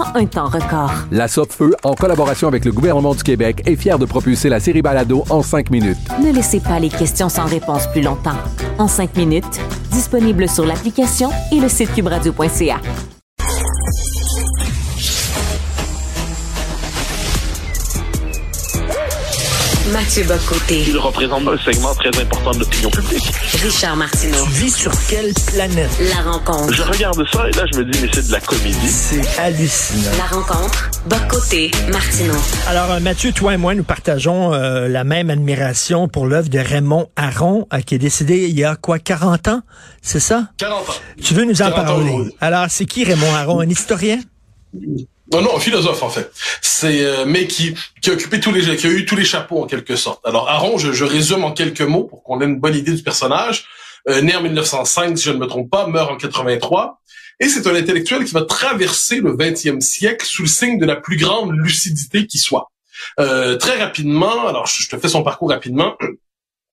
en un temps record. La Feu, en collaboration avec le gouvernement du Québec, est fière de propulser la série Balado en 5 minutes. Ne laissez pas les questions sans réponse plus longtemps. En 5 minutes, disponible sur l'application et le site cubradio.ca. Mathieu Bocoté. Il représente un segment très important de l'opinion publique. Richard Martineau. Tu vis sur quelle planète? La rencontre. Je regarde ça et là, je me dis, mais c'est de la comédie. C'est hallucinant. La rencontre. Bocoté. Martineau. Alors, euh, Mathieu, toi et moi, nous partageons euh, la même admiration pour l'œuvre de Raymond Aron, euh, qui est décédé il y a quoi, 40 ans? C'est ça? 40 ans. Tu veux nous en 40 ans parler? aujourd'hui. Alors, c'est qui Raymond Aron? Un historien? Non, non, un philosophe en fait. C'est euh, mais qui qui a occupé tous les qui a eu tous les chapeaux en quelque sorte. Alors Aaron, je, je résume en quelques mots pour qu'on ait une bonne idée du personnage. Euh, né en 1905, si je ne me trompe pas, meurt en 83. Et c'est un intellectuel qui va traverser le 20e siècle sous le signe de la plus grande lucidité qui soit. Euh, très rapidement, alors je, je te fais son parcours rapidement.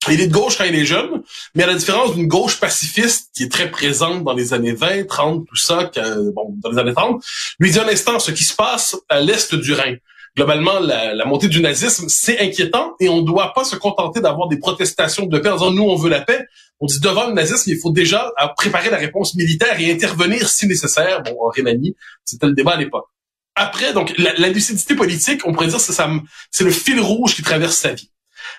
Il est de gauche quand il est jeune, mais à la différence d'une gauche pacifiste qui est très présente dans les années 20, 30, tout ça, que, bon, dans les années 30, lui dit un instant ce qui se passe à l'est du Rhin. Globalement, la, la montée du nazisme, c'est inquiétant et on ne doit pas se contenter d'avoir des protestations de paix en disant nous on veut la paix. On dit devant le nazisme, il faut déjà préparer la réponse militaire et intervenir si nécessaire. Bon, en Rhénanie, c'était le débat à l'époque. Après, donc, la, la lucidité politique, on pourrait dire, ça- c'est le fil rouge qui traverse sa vie.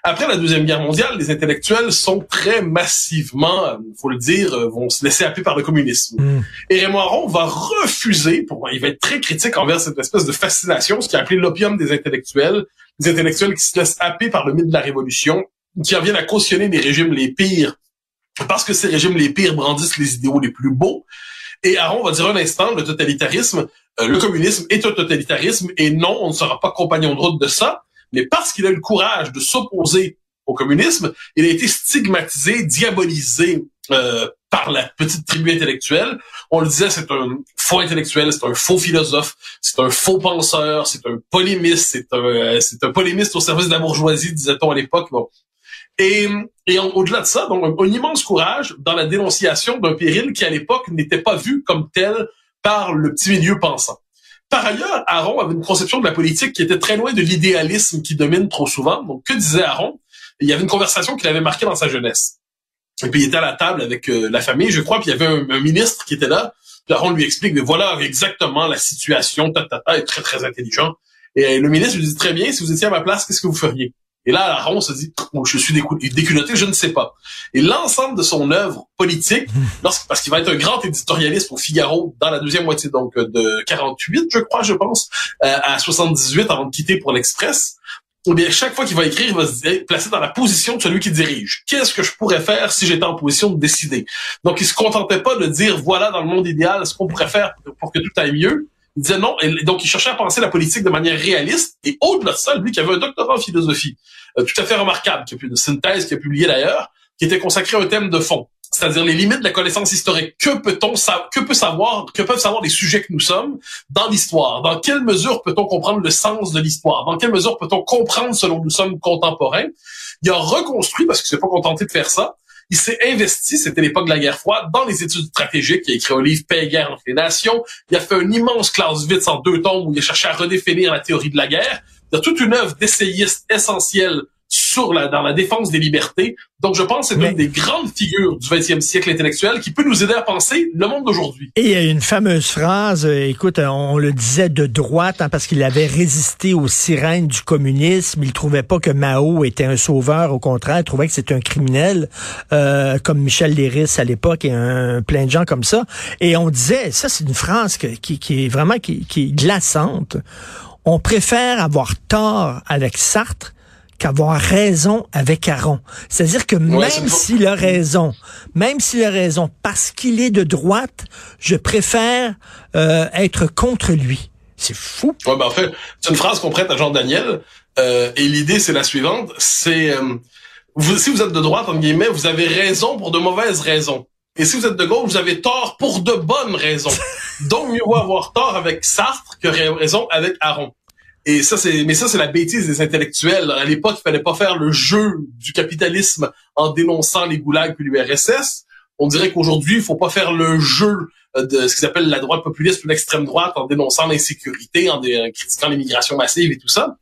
Après la Deuxième Guerre mondiale, les intellectuels sont très massivement, faut le dire, euh, vont se laisser happer par le communisme. Hmm. Et Raymond Aron va refuser, pour, il va être très critique envers cette espèce de fascination, ce qu'il a appelé l'opium des intellectuels, des intellectuels qui se laissent happer par le mythe de la Révolution, qui en viennent à cautionner les régimes les pires, parce que ces régimes les pires brandissent les idéaux les plus beaux. Et Aron va dire un instant, le totalitarisme, euh, le communisme est un totalitarisme, et non, on ne sera pas compagnon de route de ça, mais parce qu'il a eu le courage de s'opposer au communisme, il a été stigmatisé, diabolisé euh, par la petite tribu intellectuelle. On le disait, c'est un faux intellectuel, c'est un faux philosophe, c'est un faux penseur, c'est un polémiste, c'est un, euh, un polémiste au service de la bourgeoisie, disait-on à l'époque. Bon. Et, et au-delà de ça, donc un, un immense courage dans la dénonciation d'un péril qui à l'époque n'était pas vu comme tel par le petit milieu pensant. Par ailleurs, Aaron avait une conception de la politique qui était très loin de l'idéalisme qui domine trop souvent. Donc, que disait Aaron Il y avait une conversation qu'il avait marquée dans sa jeunesse. Et puis, il était à la table avec euh, la famille, je crois, puis il y avait un, ministre qui était là. Puis Aaron lui explique, mais voilà exactement la situation, ta, ta, ta, est très, très intelligent. Et le ministre lui dit, très bien, si vous étiez à ma place, qu'est-ce que vous feriez? Et là, Aaron se dit, oh, je suis déculotté, je ne sais pas. Et l'ensemble de son œuvre politique, parce qu'il va être un grand éditorialiste pour Figaro dans la deuxième moitié donc euh, de 48, je crois, je pense, euh, à 78 avant de quitter pour l'Express. Eh bien, chaque fois qu'il va écrire, il va se placer dans la position de celui qui dirige. Qu'est-ce que je pourrais faire si j'étais en position de décider? Donc, il se contentait pas de dire, voilà, dans le monde idéal, ce qu'on pourrait faire pour que tout aille mieux. Il disait non. Et donc, il cherchait à penser la politique de manière réaliste. Et au-delà de ça, lui qui avait un doctorat en philosophie, euh, tout à fait remarquable, qui a pu de synthèse, qui a publié d'ailleurs, qui était consacré à un thème de fond, c'est-à-dire les limites de la connaissance historique. Que peut-on que peut savoir, que peuvent savoir les sujets que nous sommes dans l'histoire? Dans quelle mesure peut-on comprendre le sens de l'histoire? Dans quelle mesure peut-on comprendre ce dont nous sommes contemporains? Il a reconstruit parce qu'il s'est pas contenté de faire ça. Il s'est investi, c'était l'époque de la guerre froide, dans les études stratégiques. Il a écrit un livre Paix et guerre entre les nations. Il a fait un immense Clausewitz en deux tomes où il a cherché à redéfinir la théorie de la guerre. Il a toute une œuvre d'essayiste essentielle sur la, dans la défense des libertés. Donc, je pense que c'est Mais- une des grandes figures du 20e siècle intellectuel qui peut nous aider à penser le monde d'aujourd'hui. Et il y a une fameuse phrase, euh, écoute, on le disait de droite, hein, parce qu'il avait résisté aux sirènes du communisme. Il trouvait pas que Mao était un sauveur, au contraire, il trouvait que c'était un criminel, euh, comme Michel Léris à l'époque et un, plein de gens comme ça. Et on disait, ça c'est une phrase que- qui, qui est vraiment qui, qui est glaçante. On préfère avoir tort avec Sartre qu'avoir raison avec Aron. C'est-à-dire que Ouais, même une- s'il a raison, même s'il a raison, parce qu'il est de droite, je préfère euh, être contre lui. C'est fou. Ouais, ben en fait, c'est une phrase qu'on prête à Jean Daniel. euh, et l'idée, c'est la suivante. C'est euh, vous, si vous êtes de droite, entre guillemets, vous avez raison pour de mauvaises raisons. Et si vous êtes de gauche, vous avez tort pour de bonnes raisons. Donc, mieux vaut avoir tort avec Sartre que ra- raison avec Aron. Et ça, c'est, mais ça, c'est la bêtise des intellectuels. À l'époque, il fallait pas faire le jeu du capitalisme en dénonçant les goulags puis l'URSS. On dirait qu'aujourd'hui, il faut pas faire le jeu euh, de ce qu'ils appellent la droite populiste ou l'extrême droite en dénonçant l'insécurité, en, dé- en critiquant l'immigration massive et tout ça.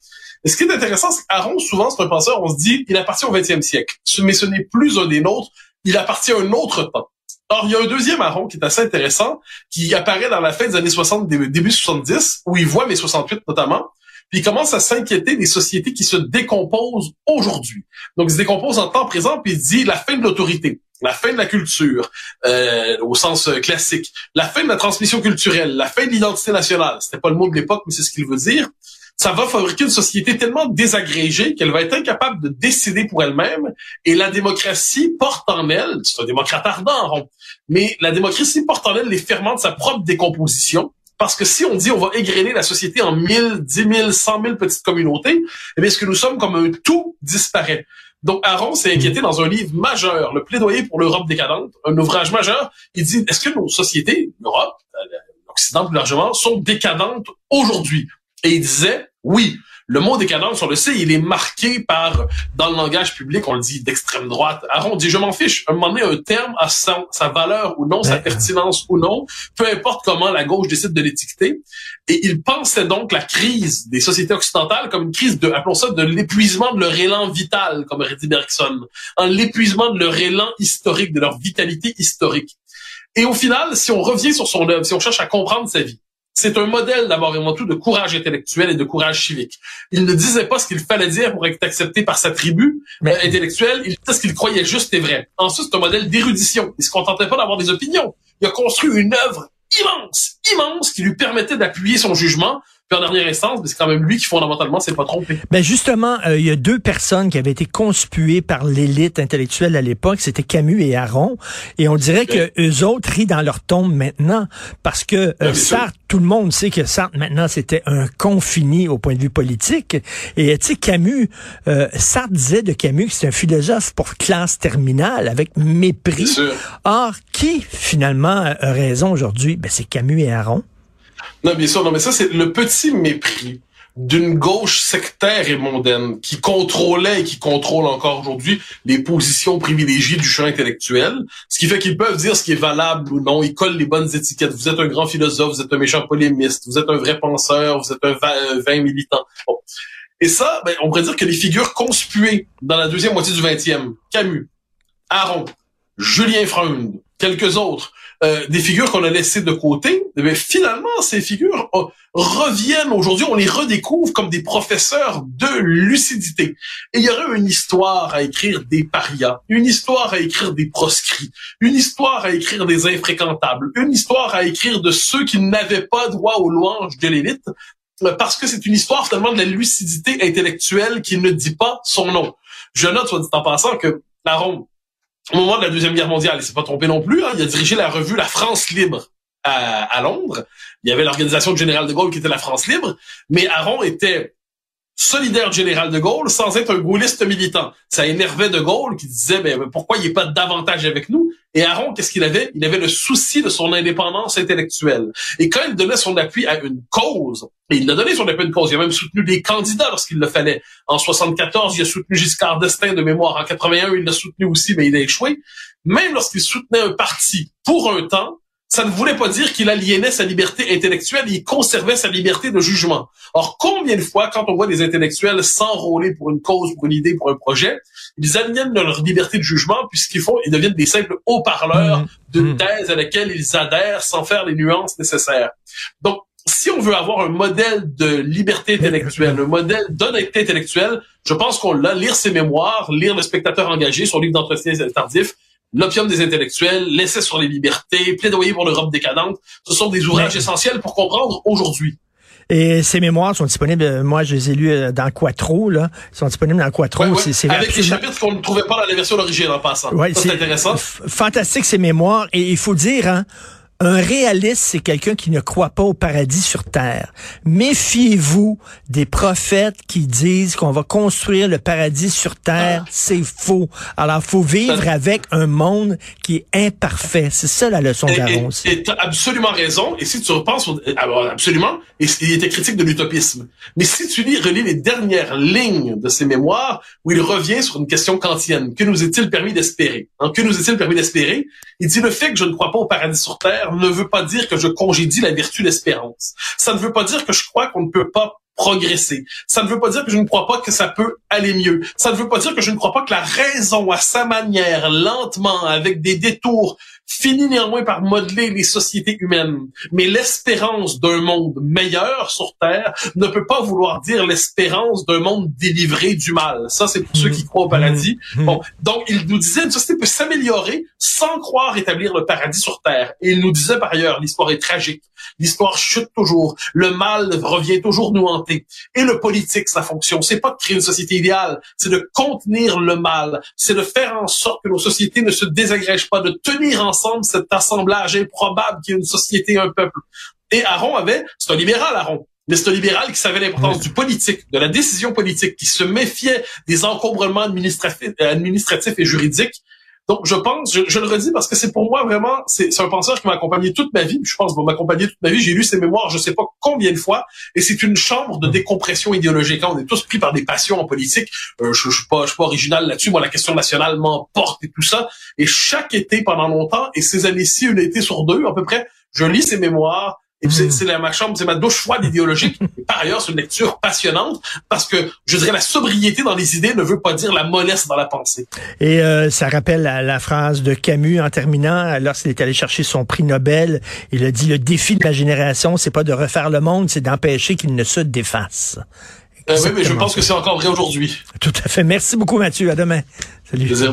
Mais ce qui est intéressant, c'est qu'Aaron, souvent, c'est un penseur, on se dit, il appartient au 20e siècle. Mais ce n'est plus un des nôtres, il appartient à un autre temps. Or, il y a un deuxième Aaron qui est assez intéressant, qui apparaît dans la fin des années 60, début début 70, où il voit mai 68 notamment, puis il commence à s'inquiéter des sociétés qui se décomposent aujourd'hui. Donc, il se décompose en temps présent, puis il dit la fin de l'autorité, la fin de la culture, euh, au sens euh, classique, la fin de la transmission culturelle, la fin de l'identité nationale. C'était pas le mot de l'époque, mais c'est ce qu'il veut dire. Ça va fabriquer une société tellement désagrégée qu'elle va être incapable de décider pour elle-même. Et la démocratie porte en elle, c'est un démocrate ardent, mais la démocratie porte en elle les ferments de sa propre décomposition. Parce que si on dit on va égrener la société en 1000, 10 000, 100 000 petites communautés, eh bien, ce que nous sommes comme un tout disparaît. Donc, Aaron s'est inquiété dans un livre majeur, Le plaidoyer pour l'Europe décadente, un ouvrage majeur. Il dit, est-ce que nos sociétés, l'Europe, euh, l'Occident plus largement, sont décadentes aujourd'hui? Et il disait, oui, le mot décadence, on le sait, il est marqué par, dans le langage public, on le dit d'extrême droite. Aaron dit, je m'en fiche. À un moment donné, un terme a sa, sa valeur ou non, sa pertinence ou non, peu importe comment la gauche décide de l'étiqueter. Et il pensait donc la crise des sociétés occidentales comme une crise de, appelons ça, de l'épuisement de leur élan vital, comme aurait dit Bergson. Un l'épuisement de leur élan historique, de leur vitalité historique. Et au final, si on revient sur son œuvre, si on cherche à comprendre sa vie, c'est un modèle d'abord et avant tout de courage intellectuel et de courage civique. Il ne disait pas ce qu'il fallait dire pour être accepté par sa tribu Mais- euh, intellectuelle, il disait ce qu'il croyait juste et vrai. Ensuite, c'est un modèle d'érudition. Il se contentait pas d'avoir des opinions. Il a construit une œuvre immense, immense, qui lui permettait d'appuyer son jugement. Puis en dernière instance, c'est quand même lui qui fondamentalement s'est pas trompé. Ben justement, euh, il y a deux personnes qui avaient été conspuées par l'élite intellectuelle à l'époque, c'était Camus et Aron, et on dirait que eux autres rient dans leur tombe maintenant parce que euh, sûr. Sartre, tout le monde sait que Sartre maintenant c'était un confini au point de vue politique, et tu sais Camus, euh, Sartre disait de Camus que c'est un philosophe pour classe terminale avec mépris. Or, qui finalement a raison aujourd'hui? Ben c'est Camus et Aron. Non, bien sûr, non, mais ça, c'est le petit mépris d'une gauche sectaire et mondaine qui contrôlait et qui contrôle encore aujourd'hui les positions privilégiées du champ intellectuel, ce qui fait qu'ils peuvent dire ce qui est valable ou non, ils collent les bonnes étiquettes. Vous êtes un grand philosophe, vous êtes un méchant polémiste, vous êtes un vrai penseur, vous êtes un un vain militant. Bon. Et ça, ben, on pourrait dire que les figures conspuées dans la deuxième moitié du 20e, Camus, Aron, Julien Freund, quelques autres, euh, des figures qu'on a laissées de côté, mais finalement, ces figures euh, reviennent aujourd'hui, on les redécouvre comme des professeurs de lucidité. Et il y aurait une histoire à écrire des parias, une histoire à écrire des proscrits, une histoire à écrire des infréquentables, une histoire à écrire de ceux qui n'avaient pas droit aux louanges de l'élite, euh, parce que c'est une histoire finalement de la lucidité intellectuelle qui ne dit pas son nom. Je note, soit dit en passant, que Laron, au moment de la Deuxième Guerre mondiale, il s'est pas trompé non plus, hein, il a dirigé la revue La France libre à, à Londres. Il y avait l'organisation du de Gaulle qui était la France libre, mais Aron était solidaire général de Gaulle sans être un gaulliste militant. Ça énervait de Gaulle qui disait ben, pourquoi il n'est pas davantage avec nous? Et Aron, qu'est-ce qu'il avait? Il avait le souci de son indépendance intellectuelle. Et quand il donnait son appui à une cause, et il a donné son appui à une cause, il a même soutenu des candidats lorsqu'il le fallait. En 74, il a soutenu Giscard d'Estaing de mémoire. En 81, il l'a soutenu aussi, mais il a échoué. Même lorsqu'il soutenait un parti pour un temps, ça ne voulait pas dire qu'il aliénait sa liberté intellectuelle, il conservait sa liberté de jugement. Or, combien de fois, quand on voit des intellectuels s'enrôler pour une cause, pour une idée, pour un projet, ils aliènent leur liberté de jugement, puisqu'ils font, ils deviennent des simples haut-parleurs Mmh. d'une Mmh. thèse à laquelle ils adhèrent sans faire les nuances nécessaires. Donc, si on veut avoir un modèle de liberté intellectuelle, un modèle d'honnêteté intellectuelle, je pense qu'on l'a. Lire ses mémoires, lire Le spectateur engagé, son livre d'entretien tardif, L'opium des intellectuels, L'essai sur les libertés, Plaidoyer pour l'Europe décadente, ce sont des ouvrages essentiels pour comprendre aujourd'hui. Et ces mémoires sont disponibles, moi je les ai lus euh, dans Quattro, là. Ils sont disponibles dans Quattro. Ouais, ouais, C'est- c'est avec des absolument- chapitres qu'on ne trouvait pas dans la version d'origine en passant. Ouais, c'est intéressant. Fantastique ces mémoires. Et il faut dire, hein, un réaliste, c'est quelqu'un qui ne croit pas au paradis sur terre. Méfiez-vous des prophètes qui disent qu'on va construire le paradis sur terre. Ah. C'est faux. Alors, faut vivre avec un monde qui est imparfait. C'est ça la leçon d'Aaron Et et t'as absolument raison. Et si tu repenses, alors, absolument, et il était critique de l'utopisme. Mais si tu lis, relis les dernières lignes de ses mémoires, où il revient sur une question kantienne. Que nous est-il permis d'espérer? Hein, que nous est-il permis d'espérer? Il dit le fait que je ne crois pas au paradis sur terre ne veut pas dire que je congédie la vertu d'espérance. Ça ne veut pas dire que je crois qu'on ne peut pas progresser. Ça ne veut pas dire que je ne crois pas que ça peut aller mieux. Ça ne veut pas dire que je ne crois pas que la raison, à sa manière, lentement, avec des détours, finit néanmoins par modeler les sociétés humaines. Mais l'espérance d'un monde meilleur sur Terre ne peut pas vouloir dire l'espérance d'un monde délivré du mal. Ça, c'est pour ceux qui croient au paradis. Mhm. Bon, donc il nous disait une société peut s'améliorer sans croire établir le paradis sur Terre. Et il nous disait par ailleurs, l'histoire est tragique. L'histoire chute toujours. Le mal revient toujours nous hanter. Et le politique, sa fonction, c'est pas de créer une société idéale, c'est de contenir le mal. C'est de faire en sorte que nos sociétés ne se désagrègent pas, de tenir ensemble cet assemblage improbable qui est une société, un peuple. Et Aaron avait, c'est un libéral, Aaron. Mais c'est un libéral qui savait l'importance du politique, de la décision politique, qui se méfiait des encombrements administratifs, administratifs et juridiques. Donc, je pense, je, je le redis parce que c'est pour moi vraiment, c'est un penseur qui m'a accompagné toute ma vie. Je pense qu'il va m'accompagner toute ma vie. J'ai lu ses mémoires, je sais pas combien de fois, et c'est une chambre de décompression idéologique. Hein, On est tous pris par des passions en politique. Euh, je, je suis pas, je suis pas original là-dessus. Moi, la question nationale m'emporte et tout ça. Et chaque été, pendant longtemps, et ces années-ci, une été sur deux à peu près, je lis ses mémoires. Et puis c'est- la- ma chambre, c'est ma douche froide idéologique. Et par ailleurs, c'est une lecture passionnante parce que, je dirais, la sobriété dans les idées ne veut pas dire la mollesse dans la pensée. Et euh, ça rappelle la, la phrase de Camus en terminant, lorsqu'il est allé chercher son prix Nobel, il a dit le défi de la génération, c'est pas de refaire le monde, c'est d'empêcher qu'il ne se défasse. Euh, oui, mais je pense que c'est encore vrai aujourd'hui. Tout à fait. Merci beaucoup Mathieu. À demain. Salut. Plaisir.